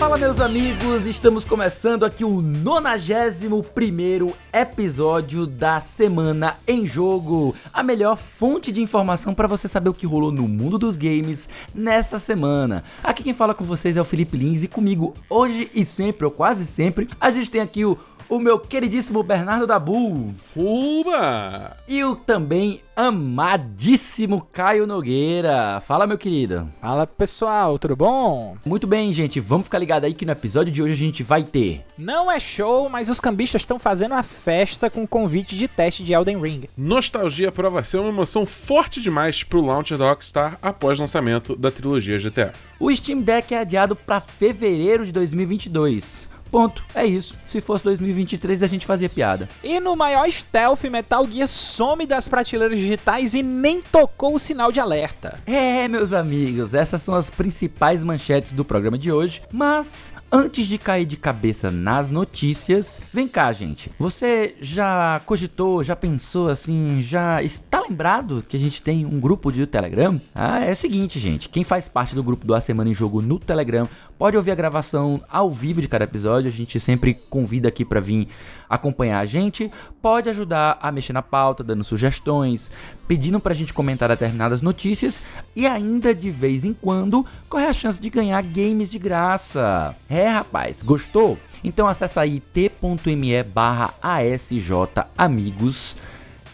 Fala meus amigos, estamos começando aqui o 91 primeiro episódio da Semana em Jogo, a melhor fonte de informação para você saber o que rolou no mundo dos games nessa semana. Aqui quem fala com vocês é o Felipe Lins e comigo hoje e sempre, ou quase sempre, a gente tem aqui o o meu queridíssimo Bernardo Dabu. Uba! E o também amadíssimo Caio Nogueira. Fala, meu querido. Fala, pessoal, tudo bom? Muito bem, gente. Vamos ficar ligado aí que no episódio de hoje a gente vai ter. Não é show, mas os cambistas estão fazendo a festa com convite de teste de Elden Ring. Nostalgia prova ser uma emoção forte demais pro launcher da Rockstar após lançamento da trilogia GTA. O Steam Deck é adiado para fevereiro de 2022. Ponto. É isso. Se fosse 2023, a gente fazia piada. E no maior stealth, Metal Gear some das prateleiras digitais e nem tocou o sinal de alerta. É, meus amigos, essas são as principais manchetes do programa de hoje. Mas antes de cair de cabeça nas notícias, vem cá, gente. Você já cogitou, já pensou assim, já está lembrado que a gente tem um grupo de Telegram? Ah, é o seguinte, gente. Quem faz parte do grupo do A Semana em Jogo no Telegram pode ouvir a gravação ao vivo de cada episódio. A gente sempre convida aqui para vir acompanhar a gente. Pode ajudar a mexer na pauta, dando sugestões, pedindo pra gente comentar determinadas notícias e ainda de vez em quando corre a chance de ganhar games de graça. É, rapaz, gostou? Então acessa aí t.me barra amigos.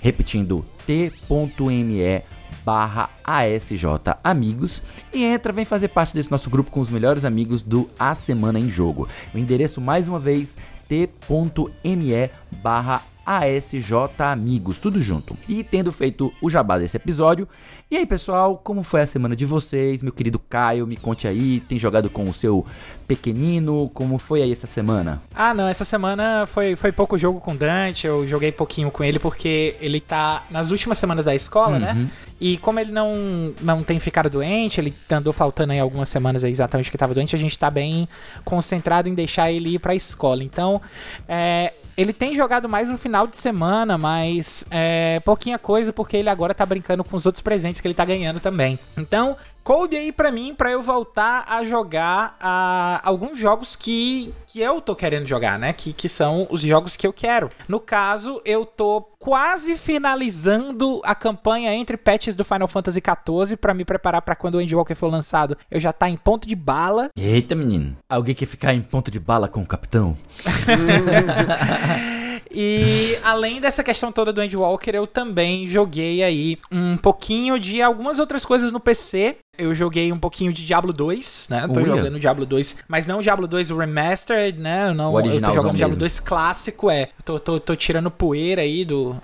Repetindo, t.me barra ASJ Amigos e entra, vem fazer parte desse nosso grupo com os melhores amigos do A Semana em Jogo. O endereço mais uma vez t.me barra ASJ Amigos, tudo junto. E tendo feito o jabá desse episódio, e aí pessoal, como foi a semana de vocês? Meu querido Caio, me conte aí, tem jogado com o seu pequenino, como foi aí essa semana? Ah não, essa semana foi, foi pouco jogo com Dante, eu joguei pouquinho com ele porque ele tá nas últimas semanas da escola, né? uhum. né? E como ele não, não tem ficado doente, ele andou faltando aí algumas semanas aí exatamente que tava doente, a gente tá bem concentrado em deixar ele ir pra escola. Então, é, ele tem jogado mais no final de semana, mas é pouquinha coisa porque ele agora tá brincando com os outros presentes que ele tá ganhando também. Então, coube aí para mim para eu voltar a jogar a, alguns jogos que, que eu tô querendo jogar, né? Que, que são os jogos que eu quero. No caso, eu tô quase finalizando a campanha entre patches do Final Fantasy XIV para me preparar para quando o Endwalker for lançado. Eu já tá em ponto de bala. Eita, menino. Alguém quer ficar em ponto de bala com o capitão? E além dessa questão toda do Endwalker, eu também joguei aí um pouquinho de algumas outras coisas no PC. Eu joguei um pouquinho de Diablo 2, né? Tô Uia. jogando Diablo 2, mas não o Diablo 2 Remastered, né? Não, o eu tô jogando mesmo. Diablo 2 clássico, é. Tô, tô, tô tirando poeira aí do,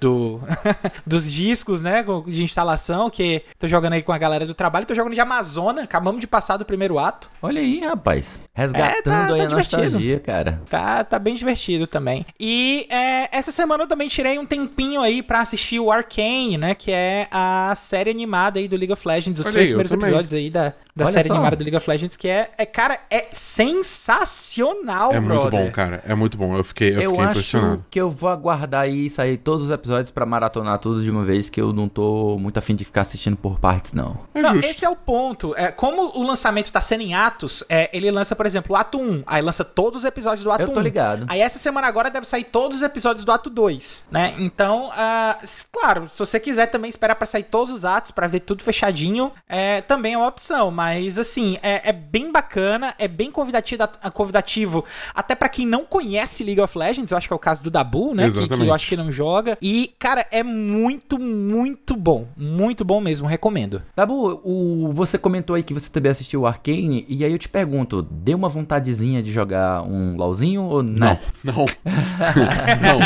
do, dos discos, né, de instalação, que tô jogando aí com a galera do trabalho, tô jogando de Amazônia, acabamos de passar do primeiro ato. Olha aí, rapaz, resgatando é, tá, aí tá a divertido. nostalgia, cara. Tá, tá bem divertido também. E é, essa semana eu também tirei um tempinho aí para assistir o Arcane, né, que é a série animada aí do League of Legends, os Olha três aí, primeiros episódios aí da, da Olha série só. animada do League of Legends, que é, é cara, é sensacional, É brother. muito bom, cara. É muito bom. Eu fiquei, eu, eu fiquei acho impressionado. que eu vou aguardar aí sair todos os episódios para maratonar tudo de uma vez, que eu não tô muito afim de ficar assistindo por partes, não. É não, esse é o ponto. É, como o lançamento tá sendo em atos, é, ele lança, por exemplo, o ato 1, aí lança todos os episódios do ato 1. Eu tô ligado. Aí essa semana agora deve sair todos os episódios do ato 2, né? Então, uh, claro, se você quiser também esperar para sair todos os atos, para ver tudo fechadinho, é, também é uma opção. Mas, assim, é, é bem bacana, é bem convidativo, convidativo até para quem não conhece League of Legends, eu acho que é o caso do Dabu, né? Que, que, eu acho que não joga. E, cara, é muito, muito bom. Muito bom mesmo, recomendo. Dabu, o, você comentou aí que você também assistiu o Arcane, e aí eu te pergunto, deu uma vontadezinha de jogar um LOLzinho ou não? Não, não. não.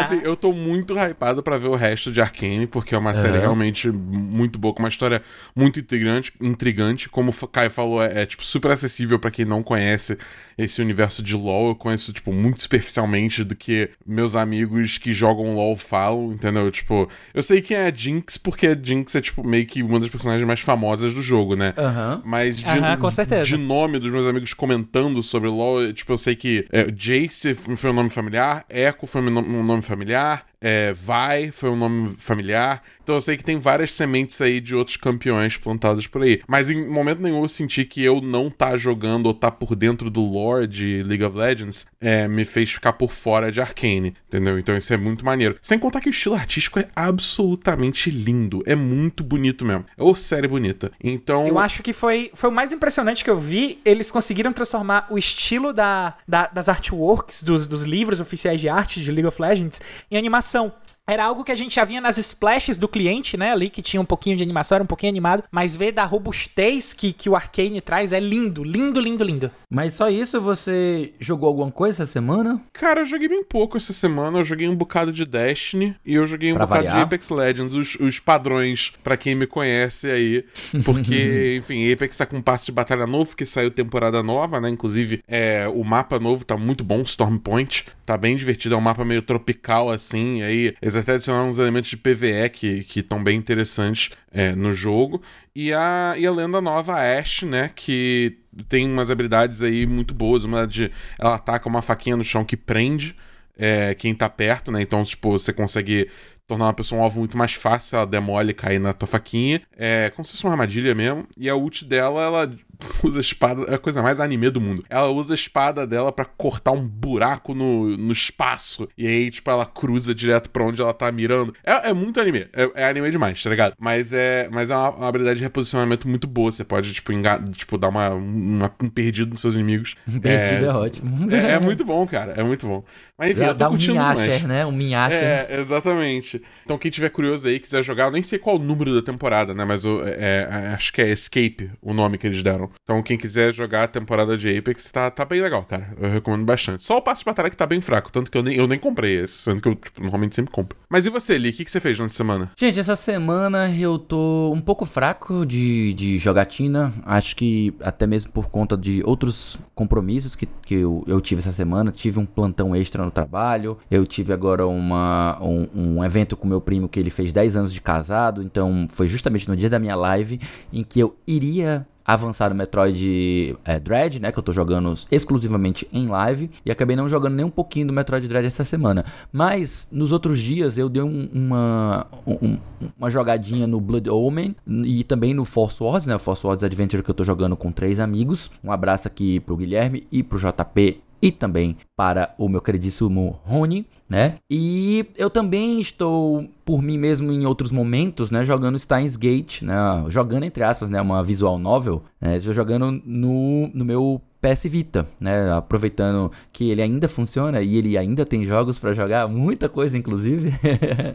Assim, eu tô muito hypado para ver o resto de Arcane, porque é uma série realmente muito boa, com uma história muito intrigante, intrigante como o Caio falou, é, é tipo super acessível para quem não conhece esse universo de LoL. Eu conheço tipo muito superficialmente do que meus amigos que jogam LoL falam, entendeu? Tipo, eu sei quem é a Jinx porque a Jinx é tipo meio que uma das personagens mais famosas do jogo, né? Uhum. Mas de, uhum, de nome dos meus amigos comentando sobre LoL, tipo, eu sei que é, Jace foi um nome familiar, Echo foi um nome familiar, É, Vai foi um nome familiar. Então eu sei que tem várias sementes aí de outros campeões plantadas por aí. Mas em momento nenhum eu senti que eu não tá jogando ou tá por dentro do lore de League of Legends é, me fez ficar por fora de Arcane, entendeu? Então isso é muito maneiro. Sem contar que o estilo artístico é absolutamente lindo. É muito bonito mesmo. É uma série bonita. Então. Eu acho que foi, foi o mais impressionante que eu vi. Eles conseguiram transformar o estilo da, da das artworks, dos, dos livros oficiais de arte de League of Legends, em animação era algo que a gente já vinha nas splashes do cliente, né? Ali que tinha um pouquinho de animação, era um pouquinho animado. Mas ver da robustez que, que o Arcane traz é lindo, lindo, lindo, lindo. Mas só isso você jogou alguma coisa essa semana? Cara, eu joguei bem pouco essa semana. Eu joguei um bocado de Destiny e eu joguei um pra bocado variar. de Apex Legends, os, os padrões, para quem me conhece aí. Porque, enfim, Apex tá com um passe de batalha novo, que saiu temporada nova, né? Inclusive, é, o mapa novo tá muito bom, Storm Point. Tá bem divertido, é um mapa meio tropical assim. aí eles até adicionaram uns elementos de PVE que estão bem interessantes é, no jogo. E a, e a lenda nova, a Ashe, né? Que tem umas habilidades aí muito boas. Uma de. Ela ataca uma faquinha no chão que prende. É, quem tá perto, né? Então, tipo, você consegue tornar uma pessoa um alvo muito mais fácil, ela demole e cair na tua faquinha. É como se fosse uma armadilha mesmo. E a ult dela, ela usa a espada, é a coisa mais anime do mundo. Ela usa a espada dela para cortar um buraco no, no espaço. E aí, tipo, ela cruza direto pra onde ela tá mirando. É, é muito anime. É, é, anime demais, tá ligado? Mas é, mas é uma, uma, habilidade de reposicionamento muito boa. Você pode, tipo, enga, tipo dar uma, uma, um perdido nos seus inimigos. Um perdido é, é ótimo. É, é, muito bom, cara. É muito bom. Mas enfim, eu tô Dá curtindo um minhasher, né? Um minhasher. É, exatamente. Então, quem tiver curioso aí, quiser jogar, eu nem sei qual o número da temporada, né? Mas eu, é, é, acho que é Escape o nome que eles deram. Então, quem quiser jogar a temporada de Apex, tá, tá bem legal, cara. Eu recomendo bastante. Só o passo de batalha que tá bem fraco, tanto que eu nem, eu nem comprei esse, sendo que eu tipo, normalmente sempre compro. Mas e você, Lee? O que, que você fez nessa semana? Gente, essa semana eu tô um pouco fraco de, de jogatina. Acho que até mesmo por conta de outros compromissos que, que eu, eu tive essa semana. Tive um plantão extra no trabalho. Eu tive agora uma, um, um evento com meu primo que ele fez 10 anos de casado. Então foi justamente no dia da minha live em que eu iria avançar no Metroid é, Dread, né? Que eu tô jogando exclusivamente em live. E acabei não jogando nem um pouquinho do Metroid Dread essa semana. Mas nos outros dias eu dei um, uma, um, uma jogadinha no Blood Omen e também no Force Wars, né? O Force Wars Adventure que eu tô jogando com três amigos. Um abraço aqui pro Guilherme e pro JP e também para o meu queridíssimo Rony, né? E eu também estou por mim mesmo em outros momentos, né, jogando Steins Gate, né, jogando entre aspas, né, uma visual novel, né, estou jogando no, no meu PS Vita, né? Aproveitando que ele ainda funciona e ele ainda tem jogos para jogar, muita coisa inclusive.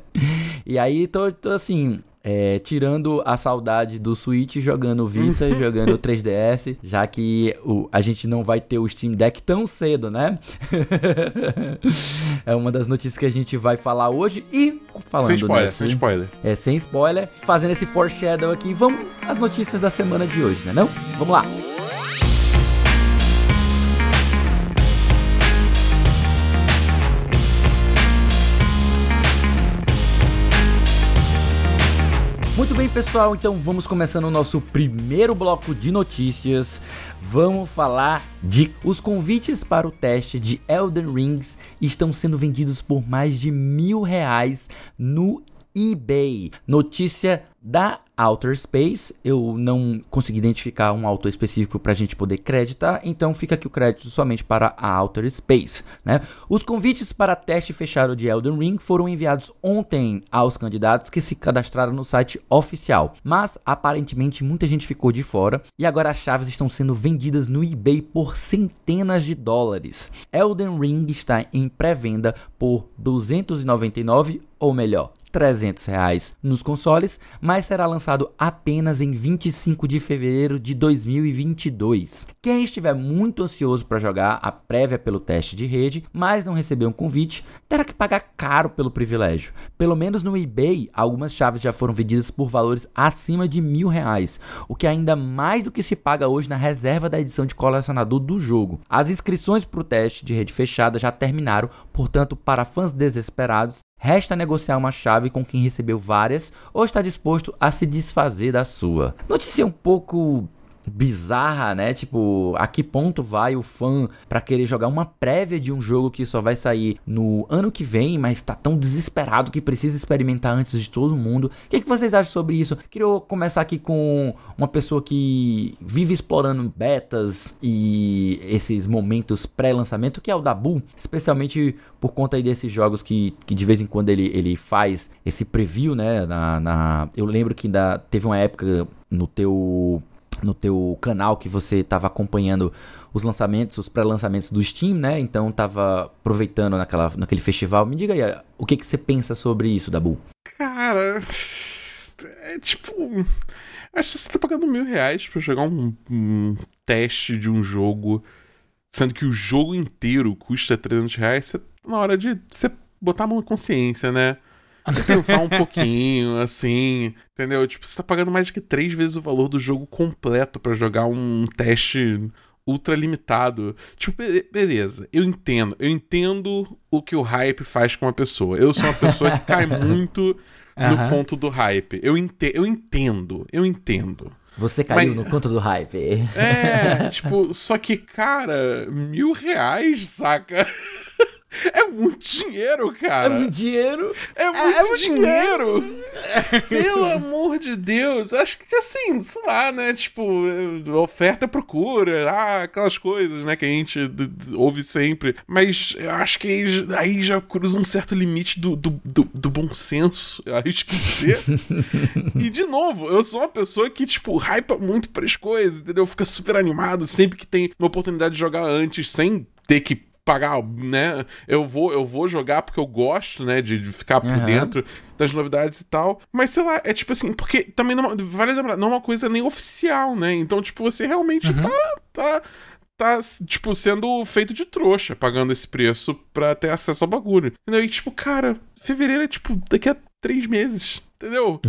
e aí tô, tô assim, é, tirando a saudade do Switch jogando Vita, jogando 3DS, já que o, a gente não vai ter o Steam Deck tão cedo, né? é uma das notícias que a gente vai falar hoje e falando sem spoiler, nesse, sem spoiler. É, sem spoiler, fazendo esse foreshadow aqui, vamos às notícias da semana de hoje, né não? Vamos lá. Muito bem, pessoal, então vamos começando o nosso primeiro bloco de notícias. Vamos falar de os convites para o teste de Elden Rings estão sendo vendidos por mais de mil reais no eBay. Notícia da Outer Space, eu não consegui identificar um autor específico para a gente poder creditar, então fica aqui o crédito somente para a Outer Space. Né? Os convites para teste fechado de Elden Ring foram enviados ontem aos candidatos que se cadastraram no site oficial, mas aparentemente muita gente ficou de fora e agora as chaves estão sendo vendidas no eBay por centenas de dólares. Elden Ring está em pré-venda por 299 ou melhor, 300 reais nos consoles, mas será lançado apenas em 25 de fevereiro de 2022. Quem estiver muito ansioso para jogar a prévia pelo teste de rede, mas não recebeu um convite, terá que pagar caro pelo privilégio. Pelo menos no eBay, algumas chaves já foram vendidas por valores acima de mil reais, o que é ainda mais do que se paga hoje na reserva da edição de colecionador do jogo. As inscrições para o teste de rede fechada já terminaram, portanto, para fãs desesperados, Resta negociar uma chave com quem recebeu várias ou está disposto a se desfazer da sua. Notícia um pouco bizarra, né? Tipo, a que ponto vai o fã para querer jogar uma prévia de um jogo que só vai sair no ano que vem, mas tá tão desesperado que precisa experimentar antes de todo mundo. O que, que vocês acham sobre isso? Queria começar aqui com uma pessoa que vive explorando betas e esses momentos pré-lançamento, que é o Dabu, especialmente por conta aí desses jogos que, que de vez em quando ele, ele faz esse preview, né? Na, na eu lembro que da, teve uma época no teu no teu canal que você estava acompanhando os lançamentos, os pré-lançamentos do Steam, né? Então estava aproveitando naquela, naquele festival. Me diga aí, o que, que você pensa sobre isso, Dabu? Cara, é tipo. Acho que você tá pagando mil reais pra jogar um, um teste de um jogo, sendo que o jogo inteiro custa 300 reais, você, na hora de você botar a mão na consciência, né? Pensar um pouquinho, assim, entendeu? Tipo, você tá pagando mais do que três vezes o valor do jogo completo para jogar um teste ultra limitado. Tipo, beleza, eu entendo. Eu entendo o que o hype faz com uma pessoa. Eu sou uma pessoa que cai muito no uhum. conto do hype. Eu, ente eu entendo, eu entendo. Você caiu Mas, no conto do hype. É, tipo, só que, cara, mil reais, saca? É muito dinheiro, cara. É muito dinheiro. É, é muito, é muito dinheiro. dinheiro. Pelo amor de Deus. Acho que assim, sei lá, né? Tipo, oferta procura, ah, aquelas coisas, né? Que a gente ouve sempre. Mas eu acho que aí, já cruza um certo limite do, do, do, do bom senso, eu arrisco dizer. e de novo, eu sou uma pessoa que, tipo, hypa muito para as coisas, entendeu? Fica super animado sempre que tem uma oportunidade de jogar antes, sem ter que pagar, né? Eu vou, eu vou jogar porque eu gosto, né, de, de ficar por uhum. dentro das novidades e tal. Mas sei lá, é tipo assim, porque também não vale lembrar, não é uma coisa nem oficial, né? Então, tipo, você realmente uhum. tá, tá tá, tipo, sendo feito de trouxa, pagando esse preço pra ter acesso ao bagulho. Entendeu? E, tipo, cara, fevereiro é, tipo, daqui a três meses. Entendeu?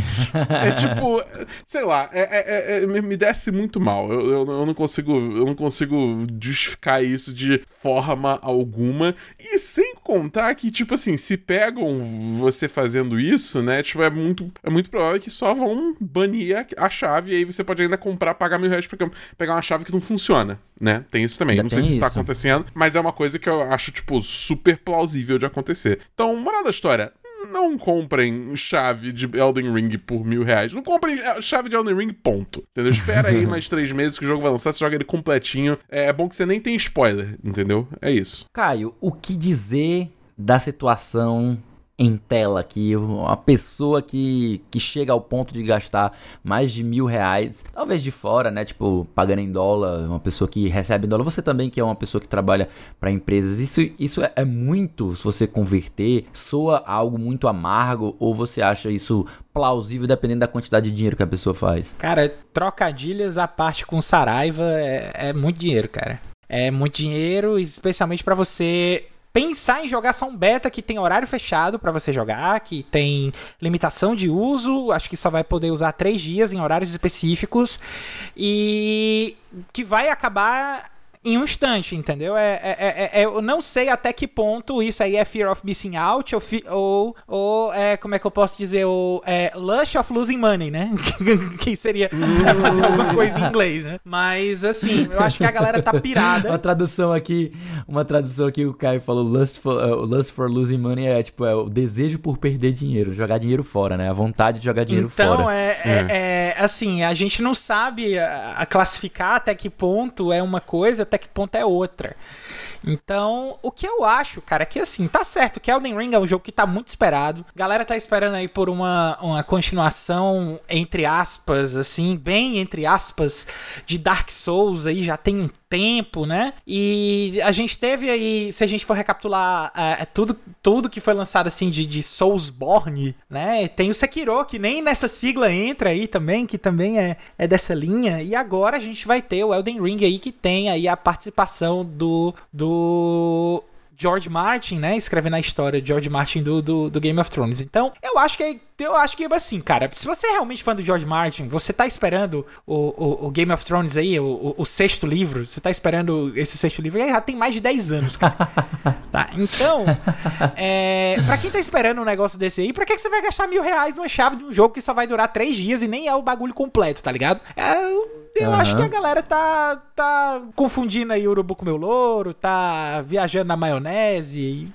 É tipo, sei lá, é, é, é, me desce muito mal. Eu, eu, eu, não consigo, eu não consigo justificar isso de forma alguma. E sem contar que, tipo assim, se pegam você fazendo isso, né? Tipo, é muito, é muito provável que só vão banir a, a chave e aí você pode ainda comprar, pagar mil reais pra pegar uma chave que não funciona, né? Tem isso também. Ainda não sei se isso. tá acontecendo, mas é uma coisa que eu acho, tipo, super plausível de acontecer. Então, moral da história, não comprem chave de Elden Ring por mil reais. Não comprem é, chave de Elden Ring, ponto. Entendeu? Espera aí mais três meses que o jogo vai lançar, você joga ele completinho. É bom que você nem tem spoiler, entendeu? É isso. Caio, o que dizer da situação em tela que uma pessoa que, que chega ao ponto de gastar mais de mil reais, talvez de fora, né? Tipo, pagando em dólar, uma pessoa que recebe em dólar. Você também que é uma pessoa que trabalha para empresas. Isso, isso é, é, muito, se você converter, soa algo muito amargo ou você acha isso plausível dependendo da quantidade de dinheiro que a pessoa faz? Cara, trocadilhas a parte com Saraiva é, é muito dinheiro, cara. É muito dinheiro, especialmente para você pensar em jogar só um beta que tem horário fechado para você jogar, que tem limitação de uso, acho que só vai poder usar três dias em horários específicos e que vai acabar em um instante, entendeu? É, é, é, é, eu não sei até que ponto isso aí é Fear of Missing Out ou, ou, ou é, como é que eu posso dizer, o é, Lush of Losing Money, né? que seria fazer alguma coisa em inglês, né? Mas, assim, eu acho que a galera tá pirada. uma tradução aqui, uma tradução aqui, o Caio falou Lust for, uh, Lust for Losing Money é, tipo, é o desejo por perder dinheiro, jogar dinheiro fora, né? A vontade de jogar dinheiro então, fora. Então, é, é, é, assim, a gente não sabe a, a classificar até que ponto é uma coisa, até que ponto é outra. Então, o que eu acho, cara, é que assim, tá certo que Elden Ring é um jogo que tá muito esperado. A galera tá esperando aí por uma, uma continuação, entre aspas, assim, bem entre aspas, de Dark Souls aí já tem um tempo, né? E a gente teve aí, se a gente for recapitular é, é, tudo, tudo que foi lançado assim de, de Soulsborne, né? Tem o Sekiro, que nem nessa sigla entra aí também, que também é, é dessa linha. E agora a gente vai ter o Elden Ring aí, que tem aí a participação do, do George Martin, né? Escrevendo a história de George Martin do, do, do, Game of Thrones. Então, eu acho que eu acho que assim, cara, se você é realmente fã do George Martin, você tá esperando o, o, o Game of Thrones aí, o, o, sexto livro, você tá esperando esse sexto livro, já tem mais de 10 anos, cara. tá? Então, é, pra quem tá esperando um negócio desse aí, pra que, que você vai gastar mil reais numa chave de um jogo que só vai durar três dias e nem é o bagulho completo, tá ligado? É eu uhum. acho que a galera tá, tá confundindo aí urubu com meu louro, tá viajando na maionese.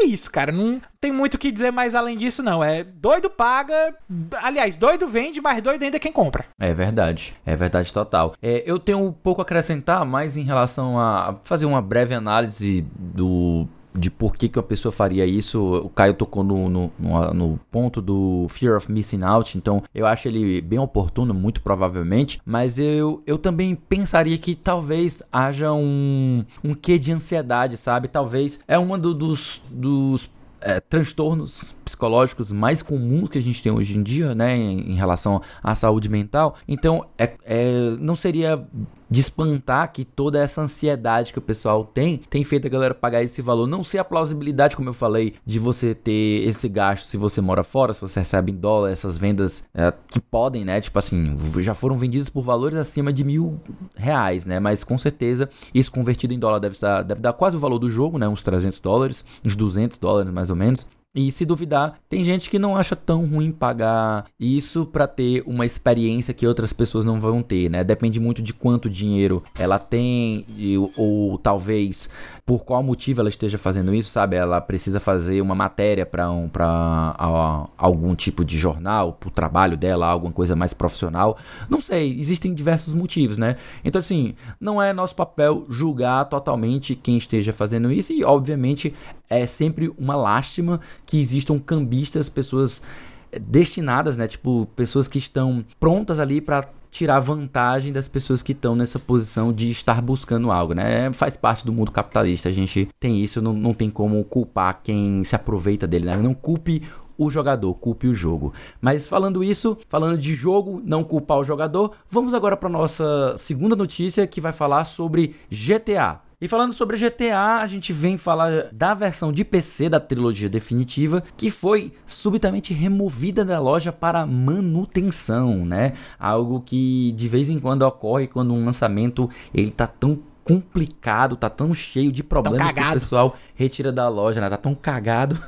É isso, cara. Não tem muito o que dizer mais além disso, não. É doido paga. Aliás, doido vende, mas doido ainda é quem compra. É verdade. É verdade total. É, eu tenho um pouco a acrescentar mais em relação a fazer uma breve análise do de por que, que a pessoa faria isso. O Caio tocou no, no, no, no, ponto do Fear of Missing Out, então eu acho ele bem oportuno, muito provavelmente, mas eu, eu também pensaria que talvez haja um, um quê de ansiedade, sabe? Talvez é uma do, dos, dos é, transtornos psicológicos mais comuns que a gente tem hoje em dia, né, em, em relação à saúde mental. Então, é, é, não seria de espantar que toda essa ansiedade que o pessoal tem tem feito a galera pagar esse valor. Não sei a plausibilidade, como eu falei, de você ter esse gasto se você mora fora, se você recebe em dólar, essas vendas é, que podem, né? Tipo assim, já foram vendidas por valores acima de mil reais, né? Mas com certeza isso convertido em dólar deve dar, deve dar quase o valor do jogo, né? Uns 300 dólares, uns 200 dólares mais ou menos. E se duvidar, tem gente que não acha tão ruim pagar isso para ter uma experiência que outras pessoas não vão ter, né? Depende muito de quanto dinheiro ela tem ou, ou talvez por qual motivo ela esteja fazendo isso, sabe? Ela precisa fazer uma matéria para um, pra, algum tipo de jornal, para o trabalho dela, alguma coisa mais profissional. Não sei, existem diversos motivos, né? Então, assim, não é nosso papel julgar totalmente quem esteja fazendo isso e, obviamente, é sempre uma lástima que existam cambistas, pessoas destinadas, né? Tipo, pessoas que estão prontas ali para tirar vantagem das pessoas que estão nessa posição de estar buscando algo, né? Faz parte do mundo capitalista, a gente tem isso, não, não tem como culpar quem se aproveita dele, né? Não culpe o jogador, culpe o jogo. Mas falando isso, falando de jogo, não culpar o jogador, vamos agora para nossa segunda notícia que vai falar sobre GTA. E falando sobre GTA, a gente vem falar da versão de PC da trilogia definitiva que foi subitamente removida da loja para manutenção, né? Algo que de vez em quando ocorre quando um lançamento ele tá tão complicado, tá tão cheio de problemas que o pessoal retira da loja, né? Tá tão cagado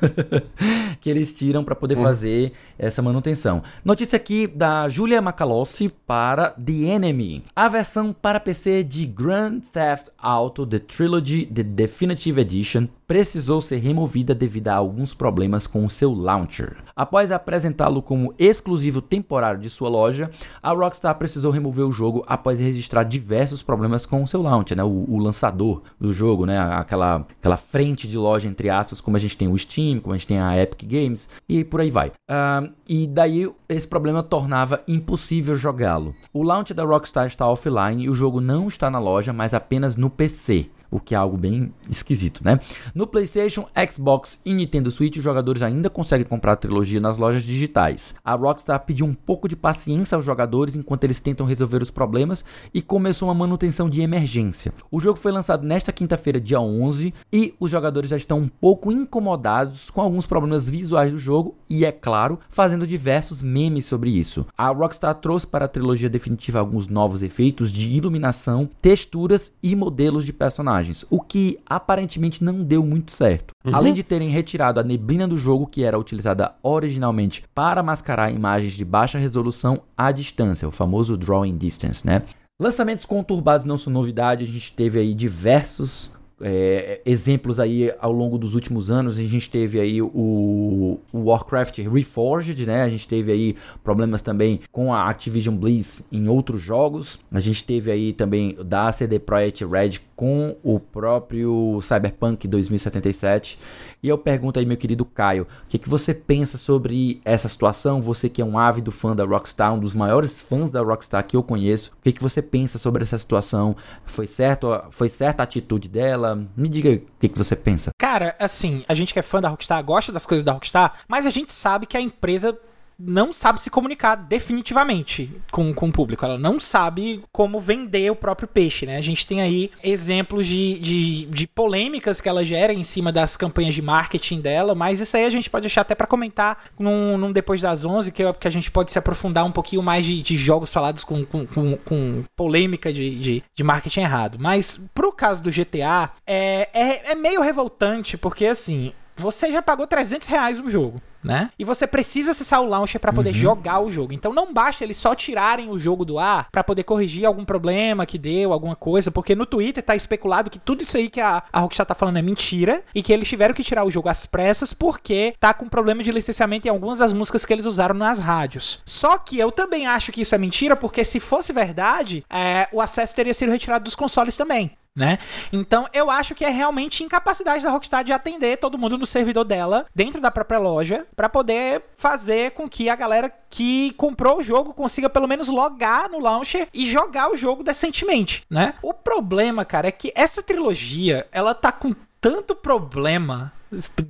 que eles tiram para poder uhum. fazer essa manutenção. Notícia aqui da Julia Macalossi para The Enemy. A versão para PC de Grand Theft Auto The Trilogy The Definitive Edition precisou ser removida devido a alguns problemas com o seu launcher. Após apresentá-lo como exclusivo temporário de sua loja, a Rockstar precisou remover o jogo após registrar diversos problemas com o seu launcher, né? o, o lançador do jogo, né? aquela, aquela frente de loja, entre aspas, como a gente tem o Steam, como a gente tem a Epic Games e por aí vai. Uh, e daí esse problema tornava impossível jogá-lo. O launcher da Rockstar está offline e o jogo não está na loja, mas apenas no PC o que é algo bem esquisito, né? No PlayStation, Xbox e Nintendo Switch, os jogadores ainda conseguem comprar a trilogia nas lojas digitais. A Rockstar pediu um pouco de paciência aos jogadores enquanto eles tentam resolver os problemas e começou uma manutenção de emergência. O jogo foi lançado nesta quinta-feira, dia 11, e os jogadores já estão um pouco incomodados com alguns problemas visuais do jogo e, é claro, fazendo diversos memes sobre isso. A Rockstar trouxe para a trilogia definitiva alguns novos efeitos de iluminação, texturas e modelos de personagens personagens, o que aparentemente não deu muito certo. Uhum. Além de terem retirado a neblina do jogo que era utilizada originalmente para mascarar imagens de baixa resolução à distância, o famoso drawing distance, né? Lançamentos conturbados não são novidade, a gente teve aí diversos é, exemplos aí ao longo dos últimos anos. A gente teve aí o, o, Warcraft Reforged, né? A gente teve aí problemas também com a Activision Bliss em outros jogos. A gente teve aí também da CD Projekt Red com o próprio Cyberpunk 2077. E eu pergunto aí, meu querido Caio, o que, que você pensa sobre essa situação? Você que é um ávido fã da Rockstar, um dos maiores fãs da Rockstar que eu conheço, o que, que você pensa sobre essa situação? Foi certo? Foi certa a atitude dela? Me diga o que, que você pensa. Cara, assim, a gente que é fã da Rockstar, gosta das coisas da Rockstar, mas a gente sabe que a empresa não sabe se comunicar definitivamente com, com o público. Ela não sabe como vender o próprio peixe, né? A gente tem aí exemplos de, de, de polêmicas que ela gera em cima das campanhas de marketing dela, mas isso aí a gente pode deixar até para comentar num, num, Depois das 11, que, que a gente pode se aprofundar um pouquinho mais de, de jogos falados com, com, com, com polêmica de, de, de, marketing errado. Mas pro caso do GTA, é, é, é meio revoltante, porque assim, você já pagou 300 reais no jogo, né? E você precisa acessar o launcher para poder uhum. jogar o jogo. Então não basta eles só tirarem o jogo do ar para poder corrigir algum problema que deu, alguma coisa, porque no Twitter tá especulado que tudo isso aí que a, a Rockstar tá falando é mentira e que eles tiveram que tirar o jogo às pressas porque tá com problema de licenciamento em algumas das músicas que eles usaram nas rádios. Só que eu também acho que isso é mentira, porque se fosse verdade, é, o acesso teria sido retirado dos consoles também né? Então eu acho que é realmente incapacidade da Rockstar de atender todo mundo no servidor dela, dentro da própria loja, para poder fazer com que a galera que comprou o jogo consiga pelo menos logar no launcher e jogar o jogo decentemente, né? O problema, cara, é que essa trilogia, ela tá com tanto problema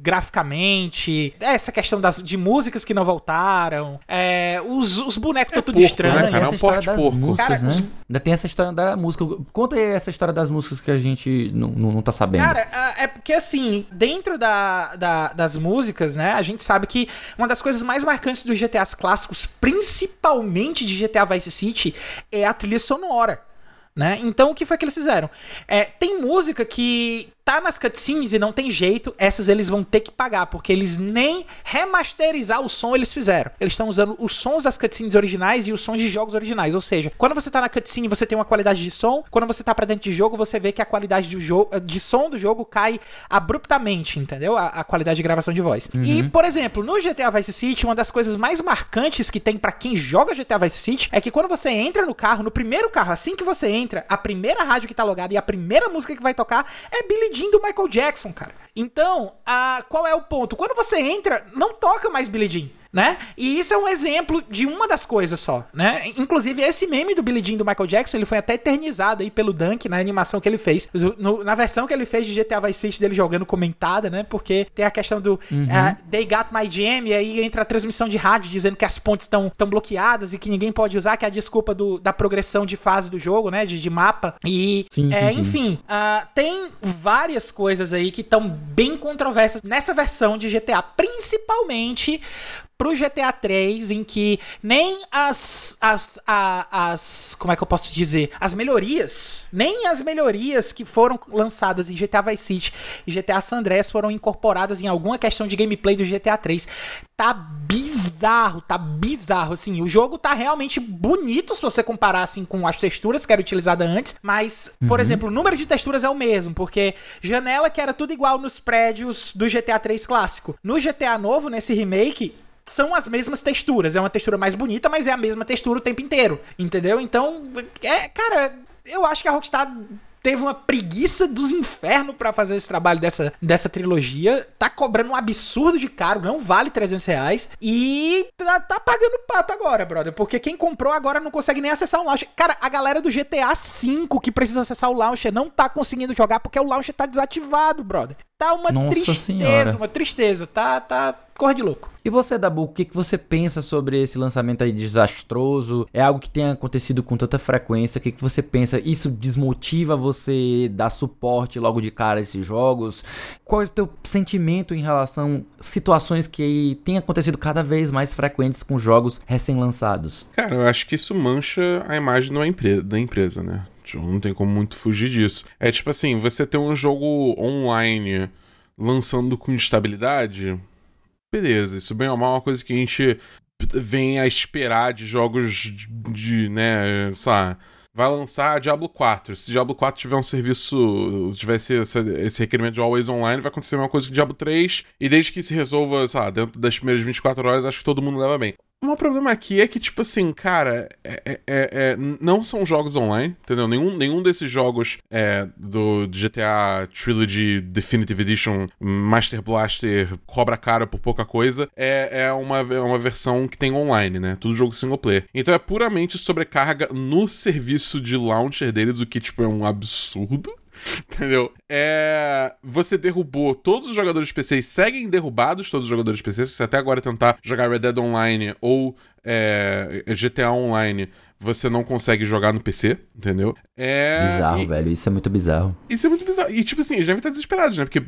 graficamente, essa questão das, de músicas que não voltaram, é, os, os bonecos é tudo porco, estranhos. Né, cara? É um porte porco. Músicas, cara, né? os... Ainda tem essa história da música. Conta aí essa história das músicas que a gente não, não, não tá sabendo. Cara, é porque assim, dentro da, da, das músicas, né, a gente sabe que uma das coisas mais marcantes dos GTAs clássicos, principalmente de GTA Vice City, é a trilha sonora. Né? Então o que foi que eles fizeram? É, tem música que tá nas cutscenes e não tem jeito, essas eles vão ter que pagar, porque eles nem remasterizar o som eles fizeram. Eles estão usando os sons das cutscenes originais e os sons de jogos originais. Ou seja, quando você tá na cutscene você tem uma qualidade de som, quando você tá pra dentro de jogo, você vê que a qualidade do jogo, de som do jogo cai abruptamente, entendeu? A, a qualidade de gravação de voz. Uhum. E, por exemplo, no GTA Vice City, uma das coisas mais marcantes que tem para quem joga GTA Vice City é que quando você entra no carro, no primeiro carro, assim que você entra, a primeira rádio que tá logada e a primeira música que vai tocar é Billy Do Michael Jackson, cara. Então, a, qual é o ponto? Quando você entra, não toca mais Billy Jean né? E isso é um exemplo de uma das coisas só, né? Inclusive, esse meme do Billy Jean do Michael Jackson, ele foi até eternizado aí pelo Dunk na animação que ele fez. No, na versão que ele fez de GTA Vice City dele jogando comentada, né? Porque tem a questão do uhum. uh, They Got My Jam, e aí entra a transmissão de rádio dizendo que as pontes estão bloqueadas e que ninguém pode usar, que é a desculpa do, da progressão de fase do jogo, né? De, de mapa. E, sim, é, sim, enfim, uh, tem várias coisas aí que estão bem controversas nessa versão de GTA, principalmente pro GTA 3 em que nem as, as, a, as como é que eu posso dizer, as melhorias, nem as melhorias que foram lançadas em GTA Vice City e GTA San Andreas foram incorporadas em alguma questão de gameplay do GTA 3. Tá bizarro, tá bizarro, assim, o jogo tá realmente bonito se você comparar, assim, com as texturas que eram utilizadas antes, mas, por uhum. exemplo, o número de texturas é o mesmo, porque janela que era tudo igual nos prédios do GTA 3 clássico. No GTA novo, nesse remake, são as mesmas texturas. É uma textura mais bonita, mas é a mesma textura o tempo inteiro. Entendeu? Então, é, cara, eu acho que a Rockstar teve uma preguiça dos infernos para fazer esse trabalho dessa, dessa trilogia. Tá cobrando um absurdo de caro, não vale 300 reais. E tá, tá pagando pato agora, brother. Porque quem comprou agora não consegue nem acessar o launcher. Cara, a galera do GTA V que precisa acessar o launcher não tá conseguindo jogar porque o launcher tá desativado, brother. Tá uma Nossa tristeza, senhora. uma tristeza. Tá, tá cor de louco. E você, Dabu, o que, que você pensa sobre esse lançamento aí desastroso? É algo que tem acontecido com tanta frequência? O que, que você pensa? Isso desmotiva você dar suporte logo de cara a esses jogos? Qual é o teu sentimento em relação a situações que têm acontecido cada vez mais frequentes com jogos recém-lançados? Cara, eu acho que isso mancha a imagem da empresa, da empresa né? Não tem como muito fugir disso. É tipo assim, você ter um jogo online lançando com instabilidade, beleza, isso bem ou mal é uma coisa que a gente vem a esperar de jogos de, de né, sei vai lançar Diablo 4. Se Diablo 4 tiver um serviço, tivesse esse, esse requerimento de Always Online, vai acontecer a mesma coisa que Diablo 3. E desde que se resolva, sei lá, dentro das primeiras 24 horas, acho que todo mundo leva bem. O problema aqui é que, tipo assim, cara, é, é, é, é, não são jogos online, entendeu? Nenhum, nenhum desses jogos é, do GTA Trilogy Definitive Edition Master Blaster cobra cara por pouca coisa. É, é uma, é uma versão que tem online, né? Tudo jogo single player. Então é puramente sobrecarga no serviço de launcher deles, o que, tipo, é um absurdo. Entendeu? É. Você derrubou todos os jogadores PC e seguem derrubados todos os jogadores PC. Se você até agora tentar jogar Red Dead Online ou é, GTA Online, você não consegue jogar no PC, entendeu? É. Bizarro, e... velho. Isso é muito bizarro. Isso é muito bizarro. E, tipo assim, eles devem estar desesperados, né? Porque,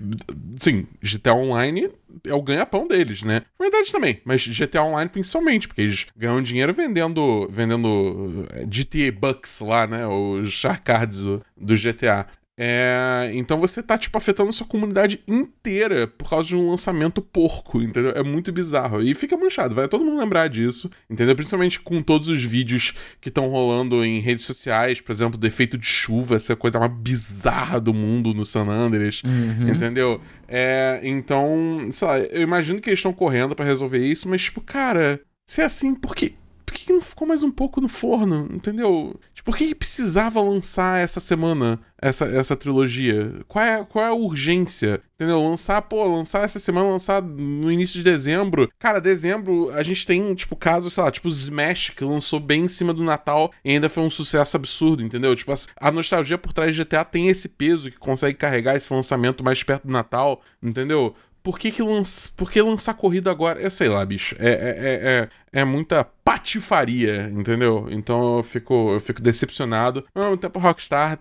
sim, GTA Online é o ganha-pão deles, né? Verdade também, mas GTA Online principalmente, porque eles ganham dinheiro vendendo vendendo é, GTA Bucks lá, né? Os char cards do, do GTA. É, então você tá, tipo, afetando a sua comunidade inteira por causa de um lançamento porco, entendeu? É muito bizarro. E fica manchado, vai todo mundo lembrar disso, entendeu? Principalmente com todos os vídeos que estão rolando em redes sociais, por exemplo, do efeito de chuva, essa coisa mais bizarra do mundo no San Andreas, uhum. entendeu? É, então, sei lá, eu imagino que eles estão correndo para resolver isso, mas, tipo, cara, se é assim, por que por que não ficou mais um pouco no forno? Entendeu? Tipo, por que precisava lançar essa semana essa, essa trilogia? Qual é, qual é a urgência? Entendeu? Lançar, pô, lançar essa semana, lançar no início de dezembro. Cara, dezembro a gente tem, tipo, casos, sei lá, tipo Smash, que lançou bem em cima do Natal e ainda foi um sucesso absurdo, entendeu? Tipo, a nostalgia por trás de GTA tem esse peso que consegue carregar esse lançamento mais perto do Natal, entendeu? Por que, que lança, por que lançar corrida agora? Eu sei lá, bicho. É, é, é, é, muita patifaria, entendeu? Então eu fico, eu fico decepcionado. Mesmo tempo, Rockstar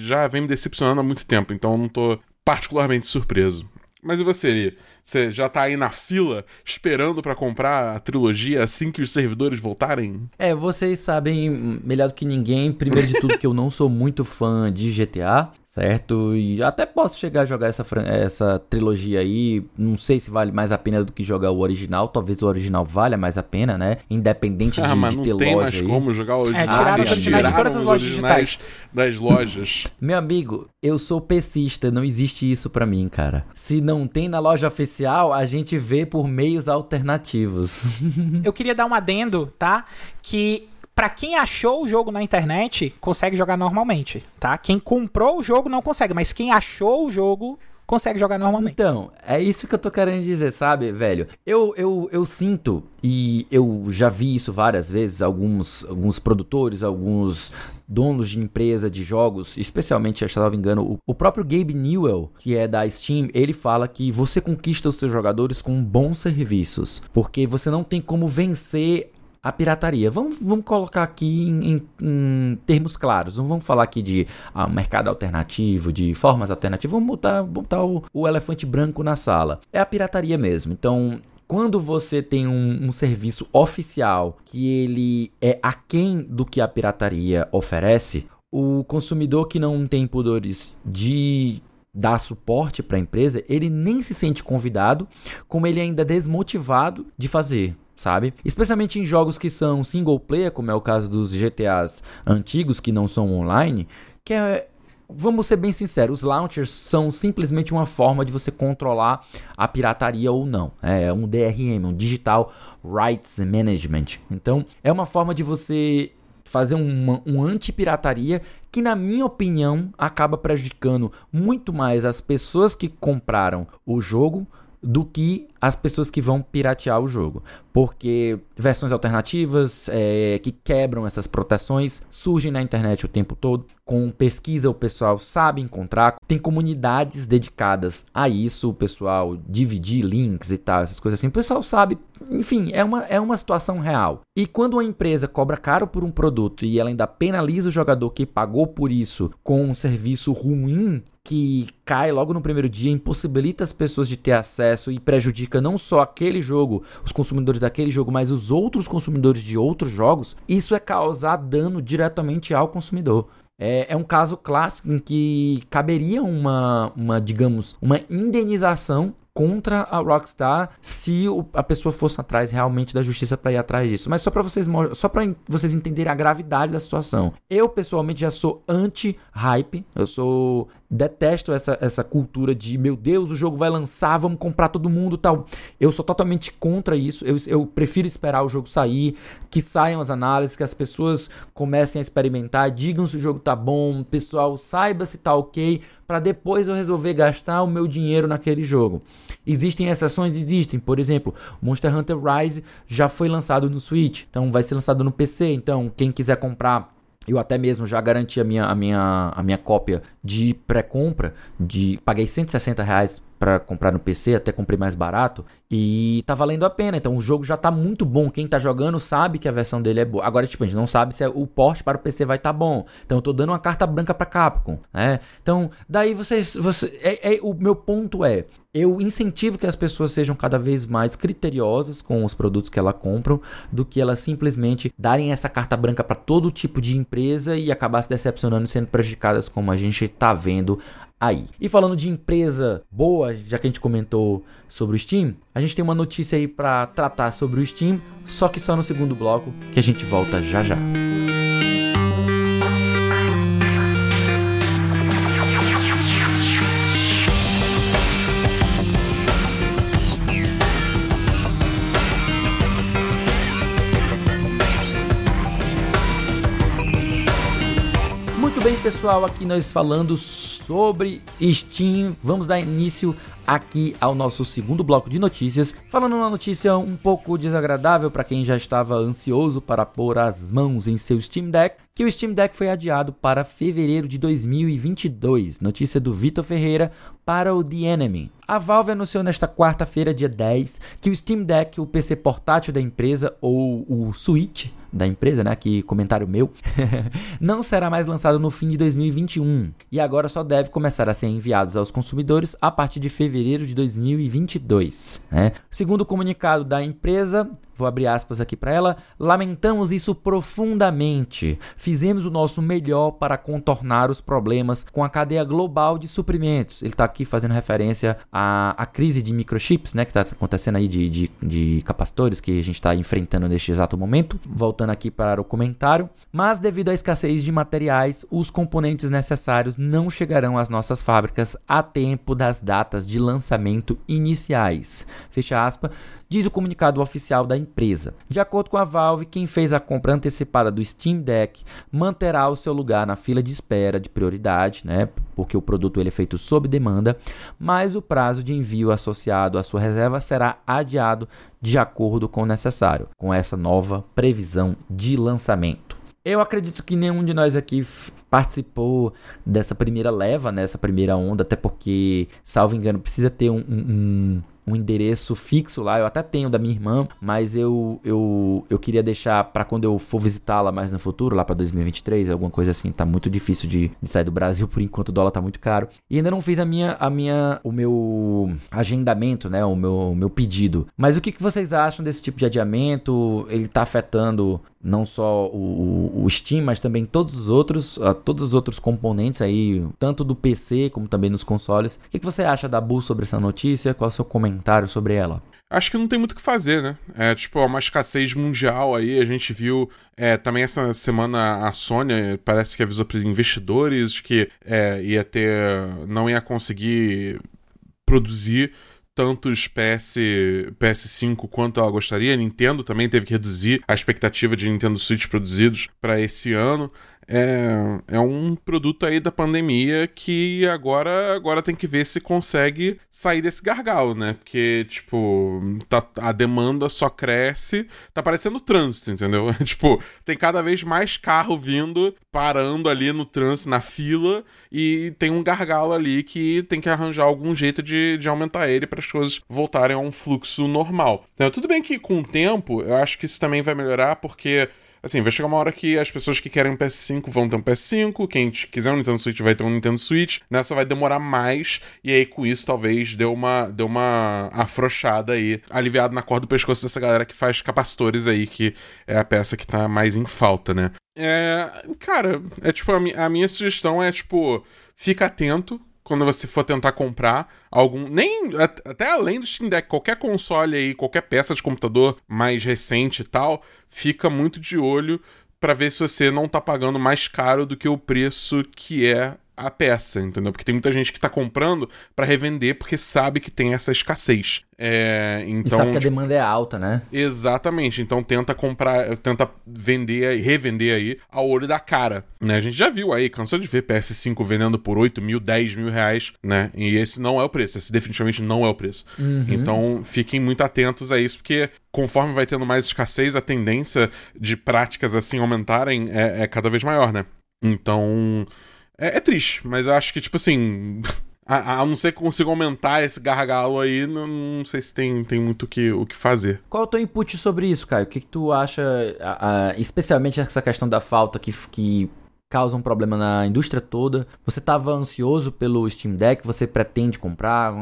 já vem me decepcionando há muito tempo, então eu não tô particularmente surpreso. Mas e você, Li? Você já tá aí na fila esperando para comprar a trilogia assim que os servidores voltarem? É, vocês sabem melhor do que ninguém, primeiro de tudo, que eu não sou muito fã de GTA certo? E até posso chegar a jogar essa, essa trilogia aí. Não sei se vale mais a pena do que jogar o original. Talvez o original valha mais a pena, né? Independente ah, de, mas de ter não tem loja mais aí. como jogar o original. É, tiraram originais de todas as lojas digitais. Das lojas. Meu amigo, eu sou pesista. Não existe isso para mim, cara. Se não tem na loja oficial, a gente vê por meios alternativos. eu queria dar um adendo, tá? Que para quem achou o jogo na internet, consegue jogar normalmente, tá? Quem comprou o jogo não consegue, mas quem achou o jogo consegue jogar normalmente. Então, é isso que eu tô querendo dizer, sabe, velho? Eu, eu, eu sinto, e eu já vi isso várias vezes, alguns, alguns produtores, alguns donos de empresa de jogos, especialmente, se eu não me engano, o, o próprio Gabe Newell, que é da Steam, ele fala que você conquista os seus jogadores com bons serviços, porque você não tem como vencer a pirataria. Vamos, vamos colocar aqui em, em, em, termos claros. Não vamos falar aqui de ah, mercado alternativo, de formas alternativas. Vamos botar, botar o, o elefante branco na sala. É a pirataria mesmo. Então, quando você tem um, um, serviço oficial que ele é aquém do que a pirataria oferece, o consumidor que não tem pudores de dar suporte para a empresa, ele nem se sente convidado, como ele ainda é desmotivado de fazer sabe? Especialmente em jogos que são single player, como é o caso dos GTAs antigos que não são online, que é Vamos ser bem sinceros, os launchers são simplesmente uma forma de você controlar a pirataria ou não. É um DRM, um Digital Rights Management. Então, é uma forma de você fazer uma, um anti-pirataria que, na minha opinião, acaba prejudicando muito mais as pessoas que compraram o jogo do que as pessoas que vão piratear o jogo. Porque versões alternativas é, que quebram essas proteções surgem na internet o tempo todo. Com pesquisa, o pessoal sabe encontrar. Tem comunidades dedicadas a isso, o pessoal dividir links e tal, essas coisas assim. O pessoal sabe. Enfim, é uma, é uma situação real. E quando uma empresa cobra caro por um produto e ela ainda penaliza o jogador que pagou por isso com um serviço ruim, que cai logo no primeiro dia, impossibilita as pessoas de ter acesso e prejudica não só aquele jogo, os consumidores daquele jogo, mas os outros consumidores de outros jogos, isso é causar dano diretamente ao consumidor. É, é, um caso clássico em que caberia uma, uma, digamos, uma indenização contra a Rockstar se o, a pessoa fosse atrás realmente da justiça para ir atrás disso. Mas só para vocês só para vocês entenderem a gravidade da situação. Eu pessoalmente já sou anti hype. Eu sou detesto essa, essa cultura de meu Deus, o jogo vai lançar, vamos comprar todo mundo tal. Eu sou totalmente contra isso. Eu, eu prefiro esperar o jogo sair, que saiam as análises, que as pessoas comecem a experimentar, digam se o jogo tá bom, o pessoal saiba se tá ok, para depois eu resolver gastar o meu dinheiro naquele jogo. Existem exceções? Existem. Por exemplo, Monster Hunter Rise já foi lançado no Switch, então vai ser lançado no PC. Então, quem quiser comprar eu até mesmo já garanti a minha, a minha, a minha cópia de pré-compra, de paguei 160 reais para comprar no PC, até comprei mais barato e tá valendo a pena. Então o jogo já tá muito bom. Quem tá jogando sabe que a versão dele é boa. Agora, tipo, a gente não sabe se é o porte para o PC vai estar tá bom. Então eu tô dando uma carta branca para Capcom, né? Então, daí vocês, você, é, é, o meu ponto é, eu incentivo que as pessoas sejam cada vez mais criteriosas com os produtos que elas compram do que elas simplesmente darem essa carta branca para todo tipo de empresa e acabar se decepcionando sendo prejudicadas como a gente tá vendo aí. E falando de empresa boa, já que a gente comentou sobre o Steam, a gente tem uma notícia aí para tratar sobre o Steam, só que só no segundo bloco, que a gente volta já já. Muito pessoal, aqui nós falando sobre Steam. Vamos dar início aqui ao nosso segundo bloco de notícias, falando uma notícia um pouco desagradável para quem já estava ansioso para pôr as mãos em seu Steam Deck, que o Steam Deck foi adiado para fevereiro de 2022. Notícia do Vitor Ferreira para o The Enemy. A Valve anunciou nesta quarta-feira, dia 10, que o Steam Deck, o PC portátil da empresa ou o Switch da empresa, né? Aqui comentário meu, não será mais lançado no fim de 2021 e agora só deve começar a ser enviados aos consumidores a partir de fevereiro de 2022. Né? Segundo o comunicado da empresa, Vou abrir aspas aqui para ela. Lamentamos isso profundamente. Fizemos o nosso melhor para contornar os problemas com a cadeia global de suprimentos. Ele está aqui fazendo referência à, à crise de microchips, né, que está acontecendo aí de, de, de capacitores que a gente está enfrentando neste exato momento. Voltando aqui para o comentário. Mas devido à escassez de materiais, os componentes necessários não chegarão às nossas fábricas a tempo das datas de lançamento iniciais. Fecha aspas diz o comunicado oficial da empresa. De acordo com a Valve, quem fez a compra antecipada do Steam Deck manterá o seu lugar na fila de espera de prioridade, né? Porque o produto ele é feito sob demanda, mas o prazo de envio associado à sua reserva será adiado de acordo com o necessário, com essa nova previsão de lançamento. Eu acredito que nenhum de nós aqui participou dessa primeira leva, nessa né, primeira onda, até porque, salvo engano, precisa ter um, um, um endereço fixo lá. Eu até tenho da minha irmã, mas eu eu, eu queria deixar para quando eu for visitá-la mais no futuro, lá para 2023, alguma coisa assim. Tá muito difícil de, de, sair do Brasil por enquanto, o dólar tá muito caro. E ainda não fiz a minha a minha o meu agendamento, né, o meu meu pedido. Mas o que, que vocês acham desse tipo de adiamento? Ele tá afetando não só o, o, Steam, mas também todos os outros, uh, todos os outros componentes aí, tanto do PC como também nos consoles. O que, que você acha da Bu sobre essa notícia? Qual é o seu comentário sobre ela? Acho que não tem muito o que fazer, né? É tipo é uma escassez mundial aí. A gente viu é, também essa semana a Sony parece que avisou para investidores que é, ia ter. não ia conseguir produzir tantos PS, PS5 quanto ela gostaria. A Nintendo também teve que reduzir a expectativa de Nintendo Switch produzidos para esse ano é, é um produto aí da pandemia que agora, agora tem que ver se consegue sair desse gargalo, né? Porque, tipo, tá, a demanda só cresce, tá parecendo trânsito, entendeu? tipo, tem cada vez mais carro vindo, parando ali no trânsito, na fila, e tem um gargalo ali que tem que arranjar algum jeito de, de aumentar ele para as coisas voltarem a um fluxo normal. Então, tudo bem que com o tempo, eu acho que isso também vai melhorar, porque Assim, vai chegar uma hora que as pessoas que querem um PS5 vão ter um PS5, quem quiser um Nintendo Switch vai ter um Nintendo Switch. Nessa vai demorar mais, e aí com isso talvez deu uma, deu uma afrouxada aí, aliviado na corda do pescoço dessa galera que faz capacitores aí, que é a peça que tá mais em falta, né? É. Cara, é tipo, a, mi a minha sugestão é tipo, fica atento quando você for tentar comprar algum. Nem. Até além do Steam Deck, qualquer console aí, qualquer peça de computador mais recente e tal, fica muito de olho para ver se você não tá pagando mais caro do que o preço que é a peça, entendeu? Porque tem muita gente que tá comprando para revender porque sabe que tem essa escassez. É, então, e sabe que a tipo, demanda é alta, né? Exatamente. Então tenta comprar, tenta vender e revender aí ao olho da cara. Né? A gente já viu aí, cansou de ver PS5 vendendo por 8 mil, 10 mil reais, né? E esse não é o preço, esse definitivamente não é o preço. Uhum. Então fiquem muito atentos a isso, porque conforme vai tendo mais escassez, a tendência de práticas assim aumentarem é, é cada vez maior, né? Então. É, é triste, mas eu acho que, tipo assim. A, a não ser que consiga aumentar esse gargalo aí, não, não sei se tem, tem muito que, o que fazer. Qual é o teu input sobre isso, Caio? O que, que tu acha, a, a, especialmente essa questão da falta que, que causa um problema na indústria toda. Você estava ansioso pelo Steam Deck, você pretende comprar?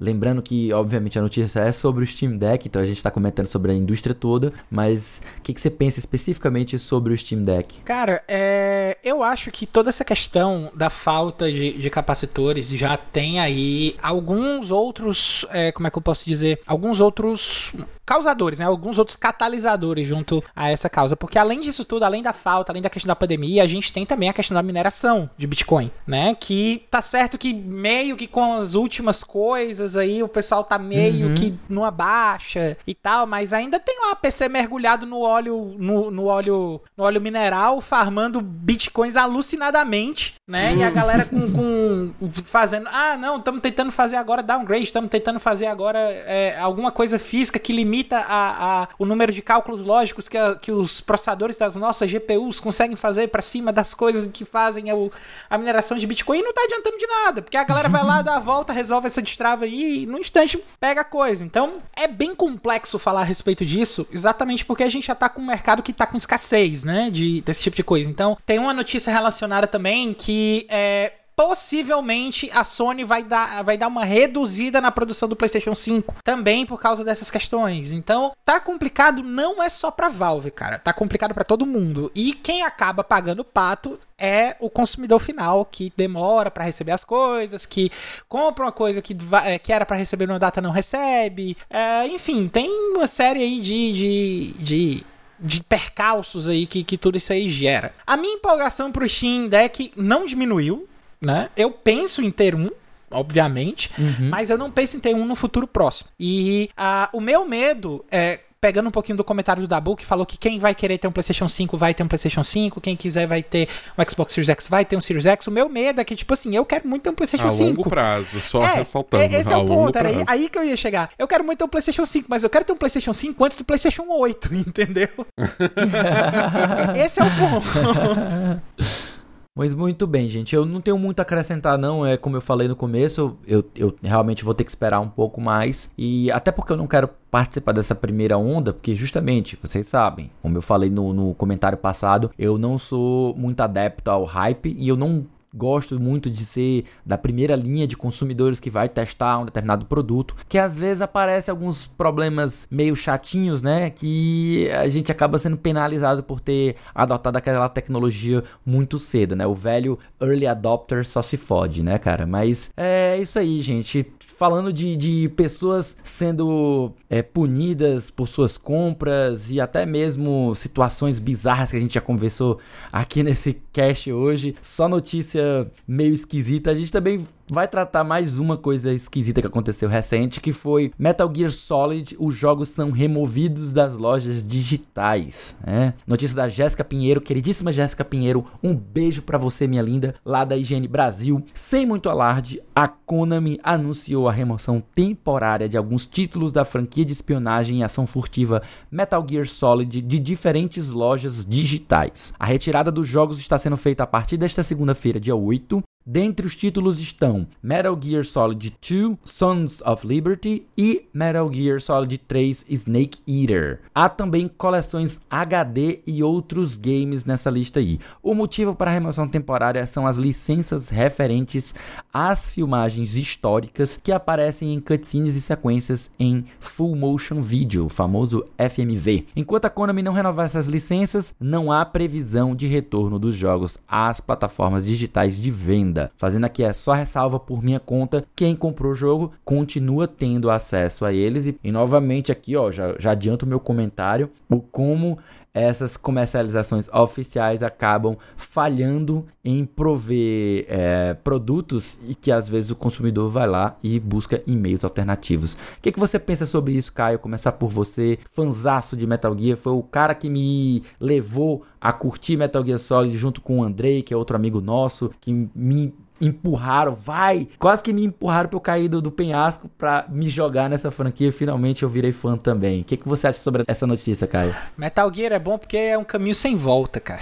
Lembrando que, obviamente, a notícia é sobre o Steam Deck, então a gente está comentando sobre a indústria toda, mas o que, que, você pensa especificamente sobre o Steam Deck? Cara, é, eu acho que toda essa questão da falta de, de capacitores já tem aí alguns outros, é, como é que eu posso dizer? Alguns outros causadores, né? Alguns outros catalisadores junto a essa causa. Porque além disso tudo, além da falta, além da questão da pandemia, a gente tem também a questão da mineração de Bitcoin, né? Que tá certo que meio que com as últimas coisas aí o pessoal tá meio uhum. que numa baixa e tal, mas ainda tem lá PC mergulhado no óleo no, no óleo no óleo mineral farmando bitcoins alucinadamente, né? E a galera com, com fazendo, ah, não, estamos tentando fazer agora downgrade, estamos tentando fazer agora é, alguma coisa física que limita a, a, o número de cálculos lógicos que, a, que os processadores das nossas GPUs conseguem fazer para cima das coisas que fazem a, a mineração de Bitcoin e não tá adiantando de nada, porque a galera vai lá, dá a volta, resolve essa destrava e no instante pega a coisa. Então é bem complexo falar a respeito disso, exatamente porque a gente já tá com um mercado que tá com escassez, né, de, desse tipo de coisa. Então tem uma notícia relacionada também que é, possivelmente a Sony vai dar, vai dar uma reduzida na produção do PlayStation 5 também por causa dessas questões. Então, tá complicado não é só pra Valve, cara, tá complicado para todo mundo. E quem acaba pagando o pato é o consumidor final que demora para receber as coisas, que compra uma coisa que, é, que era para receber numa data não recebe. É, enfim, tem uma série aí de, de, de de percalços aí que, que tudo isso aí gera. A minha empolgação pro Steam Deck não diminuiu, né? Eu penso em ter um, obviamente, uhum. mas eu não penso em ter um no futuro próximo. E uh, o meu medo é pegando um pouquinho do comentário do Dabu, que falou que quem vai querer ter um PlayStation 5 vai ter um PlayStation 5, quem quiser vai ter um Xbox Series X vai ter um Series X. O meu medo é que, tipo assim, eu quero muito ter um PlayStation a 5. A longo prazo, só é, ressaltando. É, esse é o ponto, era aí, aí, que eu ia chegar. Eu quero muito ter um PlayStation 5, mas eu quero ter um PlayStation 5 antes do PlayStation 8, entendeu? esse é o ponto. Mas muito bem, gente. Eu não tenho muito a acrescentar, não. É como eu falei no começo, eu, eu realmente vou ter que esperar um pouco mais. E até porque eu não quero participar dessa primeira onda, porque justamente, vocês sabem, como eu falei no, no comentário passado, eu não sou muito adepto ao hype e eu não gosto muito de ser da primeira linha de consumidores que vai testar um determinado produto, que às vezes aparece alguns problemas meio chatinhos, né, que a gente acaba sendo penalizado por ter adotado aquela tecnologia muito cedo, né? O velho early adopter só se fode, né, cara? Mas é isso aí, gente falando de, de pessoas sendo é, punidas por suas compras e até mesmo situações bizarras que a gente já conversou aqui nesse cast hoje. Só notícia meio esquisita. A gente também vai tratar mais uma coisa esquisita que aconteceu recente, que foi Metal Gear Solid, os jogos são removidos das lojas digitais. É. Notícia da Jéssica Pinheiro, queridíssima Jéssica Pinheiro, um beijo para você, minha linda, lá da IGN Brasil. Sem muito alarde, a Konami anunciou a remoção temporária de alguns títulos da franquia de espionagem e ação furtiva Metal Gear Solid de diferentes lojas digitais. A retirada dos jogos está sendo feita a partir desta segunda-feira, dia 8, Dentre os títulos estão Metal Gear Solid 2 Sons of Liberty e Metal Gear Solid 3 Snake Eater. Há também coleções HD e outros games nessa lista aí. O motivo para a remoção temporária são as licenças referentes às filmagens históricas que aparecem em cutscenes e sequências em Full Motion Video, famoso FMV. Enquanto a Konami não renovar essas licenças, não há previsão de retorno dos jogos às plataformas digitais de venda ainda. Fazendo aqui é só ressalva por minha conta, quem comprou o jogo continua tendo acesso a eles. E, e novamente aqui, ó, já, já adianto o meu comentário, o como essas comercializações oficiais acabam falhando em prover é, produtos e que às vezes o consumidor vai lá e busca e-mails alternativos. O que, que você pensa sobre isso, Caio? Começar por você, fanzaço de Metal Gear, foi o cara que me levou a curtir Metal Gear Solid junto com o Andrei, que é outro amigo nosso, que me empurraram, vai, quase que me empurraram pra eu cair do, do penhasco pra me jogar nessa franquia. Finalmente eu virei fã também. O que, que você acha sobre essa notícia, Caio? Metal Gear é bom porque é um caminho sem volta, cara.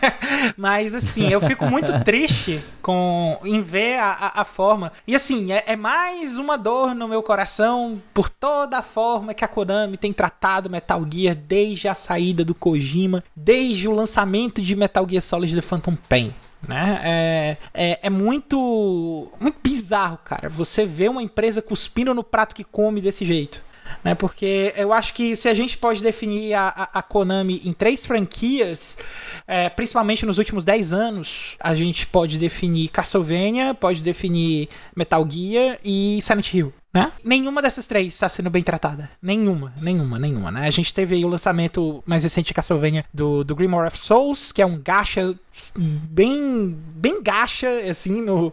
Mas assim, eu fico muito triste com em ver a, a, a forma. E assim, é, é, mais uma dor no meu coração por toda a forma que a Konami tem tratado Metal Gear desde a saída do Kojima, desde o lançamento de Metal Gear Solid The Phantom Pain. Né? É, é, é, muito, muito bizarro, cara. Você vê uma empresa cuspindo no prato que come desse jeito. Né? Porque eu acho que se a gente pode definir a, a, Konami em três franquias, é, principalmente nos últimos 10 anos, a gente pode definir Castlevania, pode definir Metal Gear e Silent Hill. Né? Nenhuma dessas três está sendo bem tratada. Nenhuma, nenhuma, nenhuma. Né? A gente teve o lançamento mais recente de Castlevania do, do Grimoire of Souls, que é um gacha bem, bem gacha, assim, no,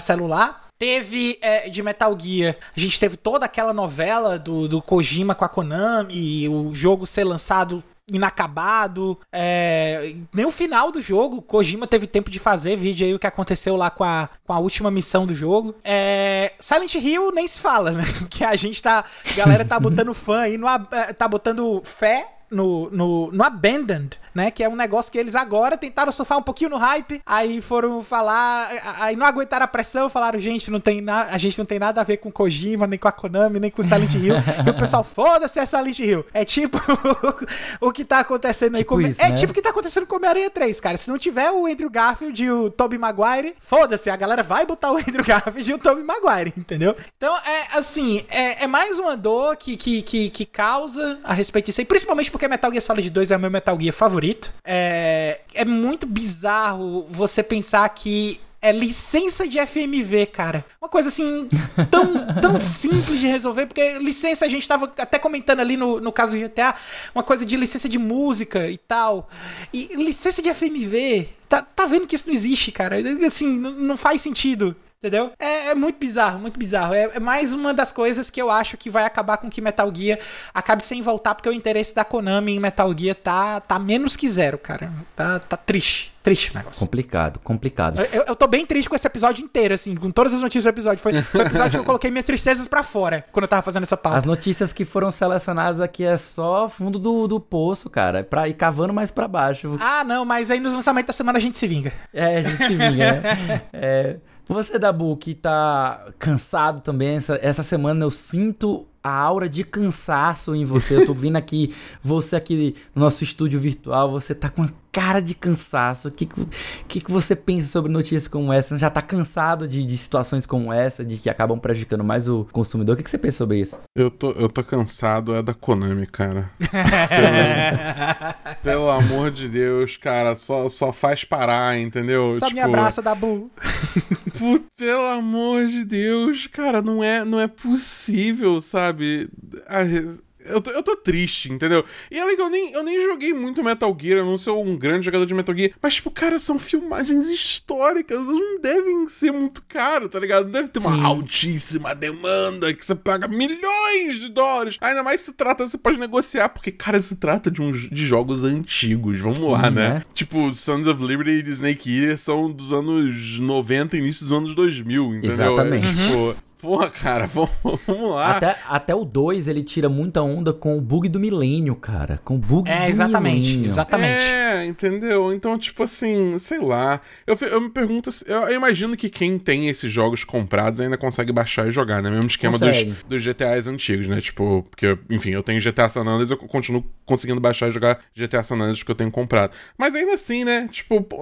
celular. Teve é, de Metal Gear, a gente teve toda aquela novela do, do Kojima com a Konami, o jogo ser lançado inacabado. É, nem o final do jogo, Kojima teve tempo de fazer vídeo aí o que aconteceu lá com a, com a última missão do jogo. É, Silent Hill nem se fala, né? Que a gente tá. A galera tá botando fã aí, no, é, tá botando fé no, no, no Abandoned, né? Que é um negócio que eles agora tentaram surfar um pouquinho no hype, aí foram falar, aí não aguentaram a pressão, falaram, gente, não tem na, a gente não tem nada a ver com Kojima, nem com a Konami, nem com Silent Hill. e o pessoal, foda-se é Silent Hill. É tipo o que tá acontecendo tipo aí com... Isso, É né? tipo o que tá acontecendo com Homem-Aranha 3, cara. Se não tiver o Andrew Garfield e o Tobey Maguire, foda-se, a galera vai botar o Andrew Garfield e o Tobey Maguire, entendeu? Então, é assim, é, é mais uma dor que, que, que, que causa a respeito disso aí, principalmente porque Metal Gear Solid 2 é o meu Metal Gear favorito. É, é muito bizarro você pensar que é licença de FMV, cara. Uma coisa assim, tão, tão simples de resolver, porque licença a gente tava até comentando ali no, no caso do GTA, uma coisa de licença de música e tal. E licença de FMV, tá, tá vendo que isso não existe, cara. Assim, não, não faz sentido. Entendeu? É, é, muito bizarro, muito bizarro. É, é, mais uma das coisas que eu acho que vai acabar com que Metal Gear acabe sem voltar, porque o interesse da Konami em Metal Gear tá, tá menos que zero, cara. Tá, tá triste. Triste o negócio. Complicado, complicado. Eu, eu tô bem triste com esse episódio inteiro, assim, com todas as notícias do episódio. Foi, foi o episódio que eu coloquei minhas tristezas pra fora quando eu tava fazendo essa pauta. As notícias que foram selecionadas aqui é só fundo do, do poço, cara. É pra ir cavando mais pra baixo. Ah, não, mas aí nos lançamentos da semana a gente se vinga. É, a gente se vinga, né? É. Você, Dabu, que tá cansado também, essa, essa semana eu sinto a aura de cansaço em você. Eu tô vendo aqui, você aqui no nosso estúdio virtual, você tá com uma cara de cansaço. O que, que, que você pensa sobre notícias como essa? Você já tá cansado de, de situações como essa, de que acabam prejudicando mais o consumidor? O que, que você pensa sobre isso? Eu tô, eu tô cansado, é da Konami, cara. pelo, pelo, amor de Deus, cara, só, só faz parar, entendeu? Só tipo, me abraça, Dabu. Put, pelo amor de Deus, cara, não é, não é possível, sabe? Eu tô, eu tô triste, entendeu? E é legal, eu nem, eu nem joguei muito Metal Gear, eu não sou um grande jogador de Metal Gear, mas, tipo, cara, são filmagens históricas, elas não devem ser muito caro, tá ligado? Não deve ter uma Sim. altíssima demanda que você paga milhões de dólares. Ainda mais se trata, você pode negociar, porque, cara, se trata de, um, de jogos antigos, vamos Sim, lá, né? né? Tipo, Sons of Liberty e Snake Eater são dos anos 90, início dos anos 2000, entendeu? Exatamente. É, tipo, Porra, cara, vamos, vamos lá. Até, até o 2 ele tira muita onda com o bug do milênio, cara. Com o bug é, do exatamente, milênio. Exatamente. É, entendeu? Então, tipo assim, sei lá. Eu, eu me pergunto. Eu, eu, imagino que quem tem esses jogos comprados ainda consegue baixar e jogar, né? Mesmo esquema dos, dos GTAs antigos, né? Tipo, porque, enfim, eu tenho GTA San Andreas, eu continuo conseguindo baixar e jogar GTA San Andreas que eu tenho comprado. Mas ainda assim, né? Tipo, pô,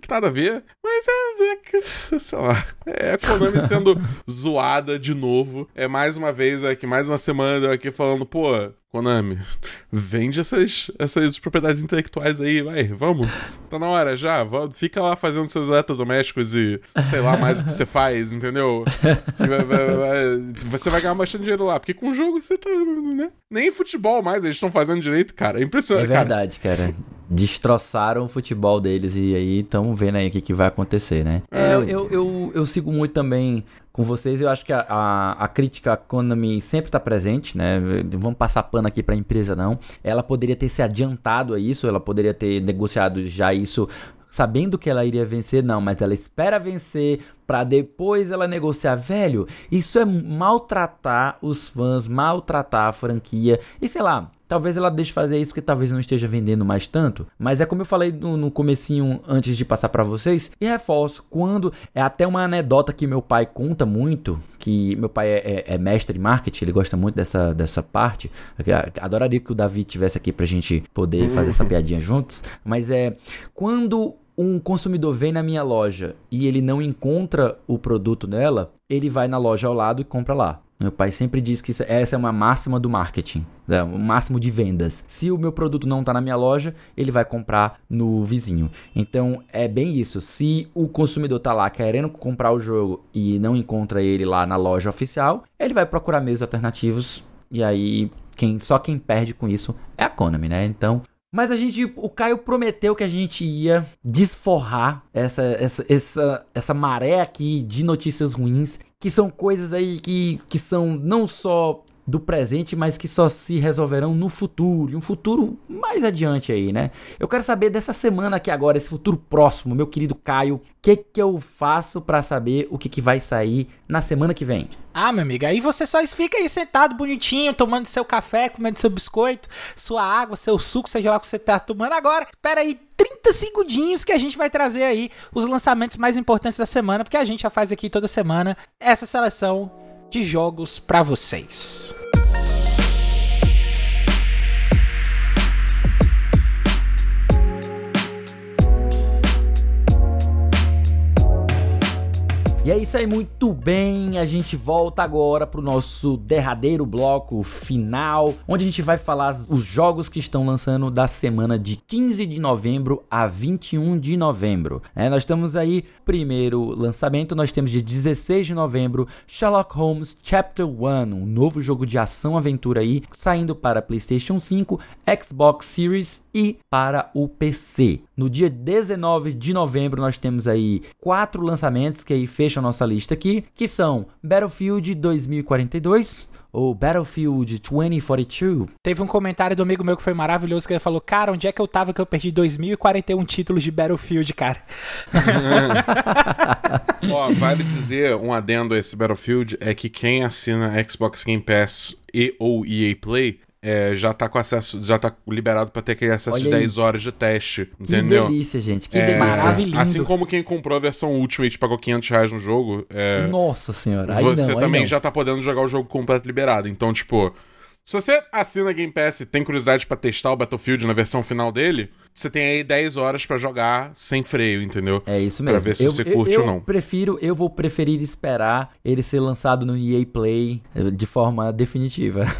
que nada a ver. Mas é, é sei lá. É a Konami sendo zoada de novo. É mais uma vez aqui, mais uma semana aqui falando, pô, Konami, vende essas, essas propriedades intelectuais aí, vai, vamos. Tá na hora já, fica lá fazendo seus eletrodomésticos e sei lá mais o que você faz, entendeu? Você vai ganhar bastante dinheiro lá, porque com o jogo você tá. Né? Nem futebol mais eles estão fazendo direito, cara. É impressionante. É verdade, cara. cara. Destroçaram o futebol deles e aí estamos vendo aí o que, que vai acontecer, né? É, eu, eu, eu, eu sigo muito também com vocês. Eu acho que a, a, a crítica à Konami sempre está presente, né? Vamos passar pano aqui para a empresa, não. Ela poderia ter se adiantado a isso, ela poderia ter negociado já isso sabendo que ela iria vencer, não, mas ela espera vencer para depois ela negociar, velho. Isso é maltratar os fãs, maltratar a franquia. E sei lá, Talvez ela deixe fazer isso que talvez não esteja vendendo mais tanto. Mas é como eu falei no, no comecinho antes de passar para vocês. E reforço, quando... É até uma anedota que meu pai conta muito. Que meu pai é, é, é mestre em marketing. Ele gosta muito dessa, dessa parte. Adoraria que o Davi tivesse aqui pra gente poder fazer essa piadinha juntos. Mas é... Quando um consumidor vem na minha loja e ele não encontra o produto nela, ele vai na loja ao lado e compra lá. Meu pai sempre diz que essa é uma máxima do marketing, né? o máximo de vendas. Se o meu produto não está na minha loja, ele vai comprar no vizinho. Então é bem isso. Se o consumidor está lá querendo comprar o jogo e não encontra ele lá na loja oficial, ele vai procurar meios alternativos e aí quem só quem perde com isso é a Konami, né? Então mas a gente, o Caio prometeu que a gente ia desforrar essa, essa, essa, essa maré aqui de notícias ruins que são coisas aí que, que são não só do presente, mas que só se resolverão no futuro, um futuro mais adiante aí, né? Eu quero saber dessa semana aqui agora, esse futuro próximo, meu querido Caio, o que que eu faço para saber o que que vai sair na semana que vem? Ah, meu amigo, aí você só fica aí sentado bonitinho, tomando seu café, comendo seu biscoito, sua água, seu suco, seja lá o que você tá tomando agora. Espera aí 30 segundinhos que a gente vai trazer aí os lançamentos mais importantes da semana, porque a gente já faz aqui toda semana essa seleção de jogos para vocês. E é isso aí, muito bem. A gente volta agora pro nosso derradeiro bloco final, onde a gente vai falar os jogos que estão lançando da semana de 15 de novembro a 21 de novembro. É, nós estamos aí, primeiro lançamento, nós temos de 16 de novembro Sherlock Holmes Chapter 1, um novo jogo de ação-aventura aí, saindo para PlayStation 5, Xbox Series e para o PC. No dia 19 de novembro nós temos aí quatro lançamentos que aí fecham nossa lista aqui, que são Battlefield 2042, ou Battlefield 2042. Teve um comentário do amigo meu que foi maravilhoso, que ele falou, cara, onde é que eu tava que eu perdi 2041 títulos de Battlefield, cara? Ó, vale dizer, um adendo a esse Battlefield, é que quem assina Xbox Game Pass e ou EA Play é, já tá com acesso, já tá liberado para ter aquele acesso Olha de 10 horas de teste, entendeu? Que delícia, gente, que é, delícia. Maravilhoso. Assim como quem comprou a versão Ultimate pagou 500 reais no jogo, é, Nossa senhora, aí você não, também já tá podendo jogar o jogo completo liberado. Então, tipo, se você assina Game Pass e tem curiosidade para testar o Battlefield na versão final dele, você tem aí 10 horas para jogar sem freio, entendeu? É isso mesmo. Pra ver se eu, você curte eu, ou não. Eu prefiro, eu vou preferir esperar ele ser lançado no EA Play eh, de forma definitiva.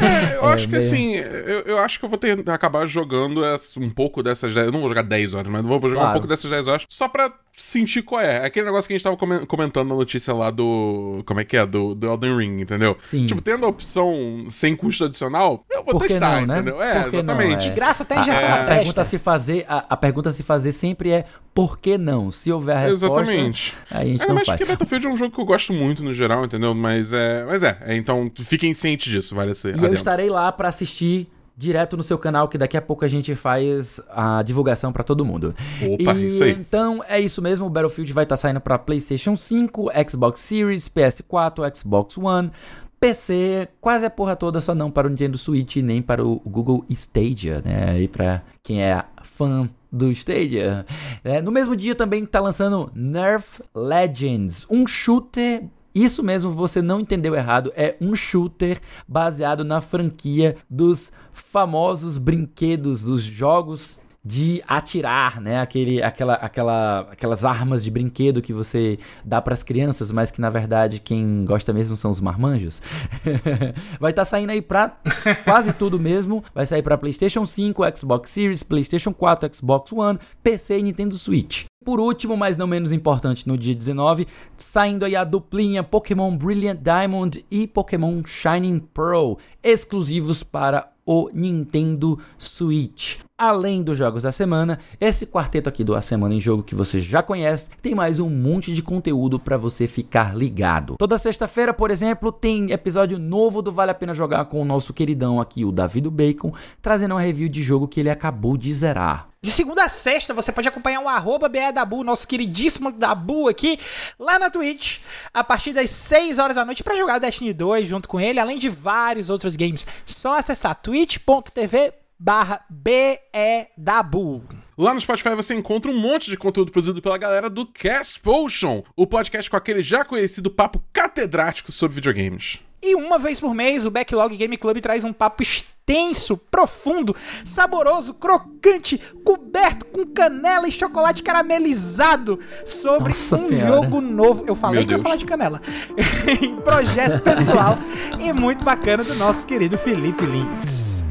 É, eu É, acho que meio- assim, eu, eu acho que eu vou ter, acabar jogando um pouco dessas 10. Eu não vou jogar 10 horas, mas vou jogar Claro. um pouco dessas 10 horas só pra sentir qual é. Aquele negócio que a gente tava comen- comentando na notícia lá do. Como é que é? Do, do Elden Ring, entendeu? Sim. Tipo, tendo a opção sem custo adicional, eu vou Por que testar, não, né? entendeu? É, Por que não, exatamente. é. Graça até A, injeção a na pergunta a se fazer, a, a pergunta a se fazer sempre é por que não? Se houver a resposta, Exatamente. aí a gente É, não mas faz. porque Battlefield é um jogo que eu gosto muito no geral, entendeu? Mas é. Mas é, é, então fiquem cientes disso, vale ser. E eu estarei lá pra assistir direto no seu canal, que daqui a pouco a gente faz a divulgação pra todo mundo. Opa, e, isso aí. Então é isso mesmo, o Battlefield vai estar saindo pra PlayStation 5, Xbox Series, PS4, Xbox One, PC, quase a porra toda, só não para o Nintendo Switch nem para o Google Stadia, né? E pra quem é fã do Stadia. É, no mesmo dia também tá lançando Nerf Legends, um shooter isso mesmo, você não entendeu errado. É um shooter baseado na franquia dos famosos brinquedos, dos jogos de atirar, né? Aquele, aquela, aquela, aquelas armas de brinquedo que você dá para as crianças, mas que na verdade quem gosta mesmo são os marmanjos. Vai estar saindo aí pra quase tudo mesmo. Vai sair para PlayStation 5, Xbox Series, PlayStation 4, Xbox One, PC e Nintendo Switch. Por último, mas não menos importante, no dia 19, saindo aí a duplinha Pokémon Brilliant Diamond e Pokémon Shining Pearl, exclusivos para o Nintendo Switch. Além dos jogos da semana, esse quarteto aqui do A Semana em Jogo que você já conhece, tem mais um monte de conteúdo para você ficar ligado. Toda sexta-feira, por exemplo, tem episódio novo do Vale a Pena Jogar com o nosso queridão aqui, o Davi do Bacon, trazendo uma review de jogo que ele acabou de zerar. De segunda a sexta, você pode acompanhar o arroba Dabu, nosso queridíssimo Dabu aqui, lá na Twitch, a partir das 6 horas da noite, para jogar Destiny 2 junto com ele, além de vários outros games. Só acessar twitch.tv barra BEDABU. Lá no Spotify você encontra um monte de conteúdo produzido pela galera do Cast Potion, o podcast com aquele já conhecido papo catedrático sobre videogames. E uma vez por mês, o Backlog Game Club traz um papo extenso, profundo, saboroso, crocante, coberto com canela e chocolate caramelizado sobre Nossa um Senhora. jogo novo. Eu falei Meu que eu ia falar de canela. em projeto pessoal e muito bacana do nosso querido Felipe Lins.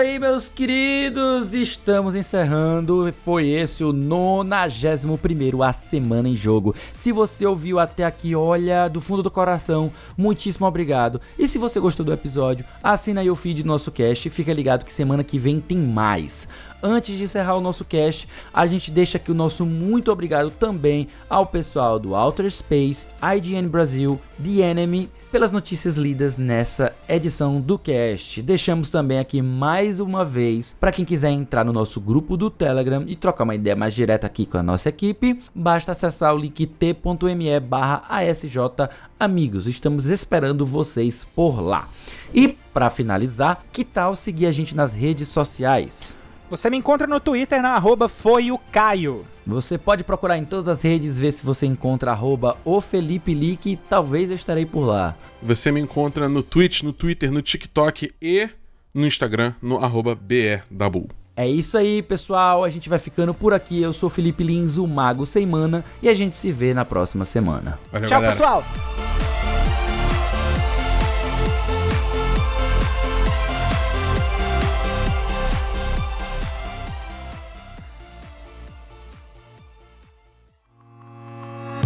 Aí, meus queridos. Estamos encerrando. Foi esse o 91 A Semana em Jogo. Se você ouviu até aqui, olha, do fundo do coração, muitíssimo obrigado. E se você gostou do episódio, assina aí o feed do nosso cast fica ligado que semana que vem tem mais. Antes de encerrar o nosso cast, a gente deixa aqui o nosso muito obrigado também ao pessoal do Outer Space, IGN Brasil, The Enemy, pelas notícias lidas nessa edição do cast. Deixamos também aqui mais uma vez para quem quiser entrar no nosso grupo do Telegram e trocar uma ideia mais direta aqui com a nossa equipe, basta acessar o link t.me barra Amigos. Estamos esperando vocês por lá. E para finalizar, que tal seguir a gente nas redes sociais? Você me encontra no Twitter na arroba foi o Caio. Você pode procurar em todas as redes, ver se você encontra arroba o Felipe Lick, talvez eu estarei por lá. Você me encontra no Twitch, no Twitter, no TikTok e no Instagram, no arroba BEDabu. É isso aí, pessoal. A gente vai ficando por aqui. Eu sou Felipe Lins, o Mago Sem Mana, e a gente se vê na próxima semana. Valeu, Tchau, galera. pessoal.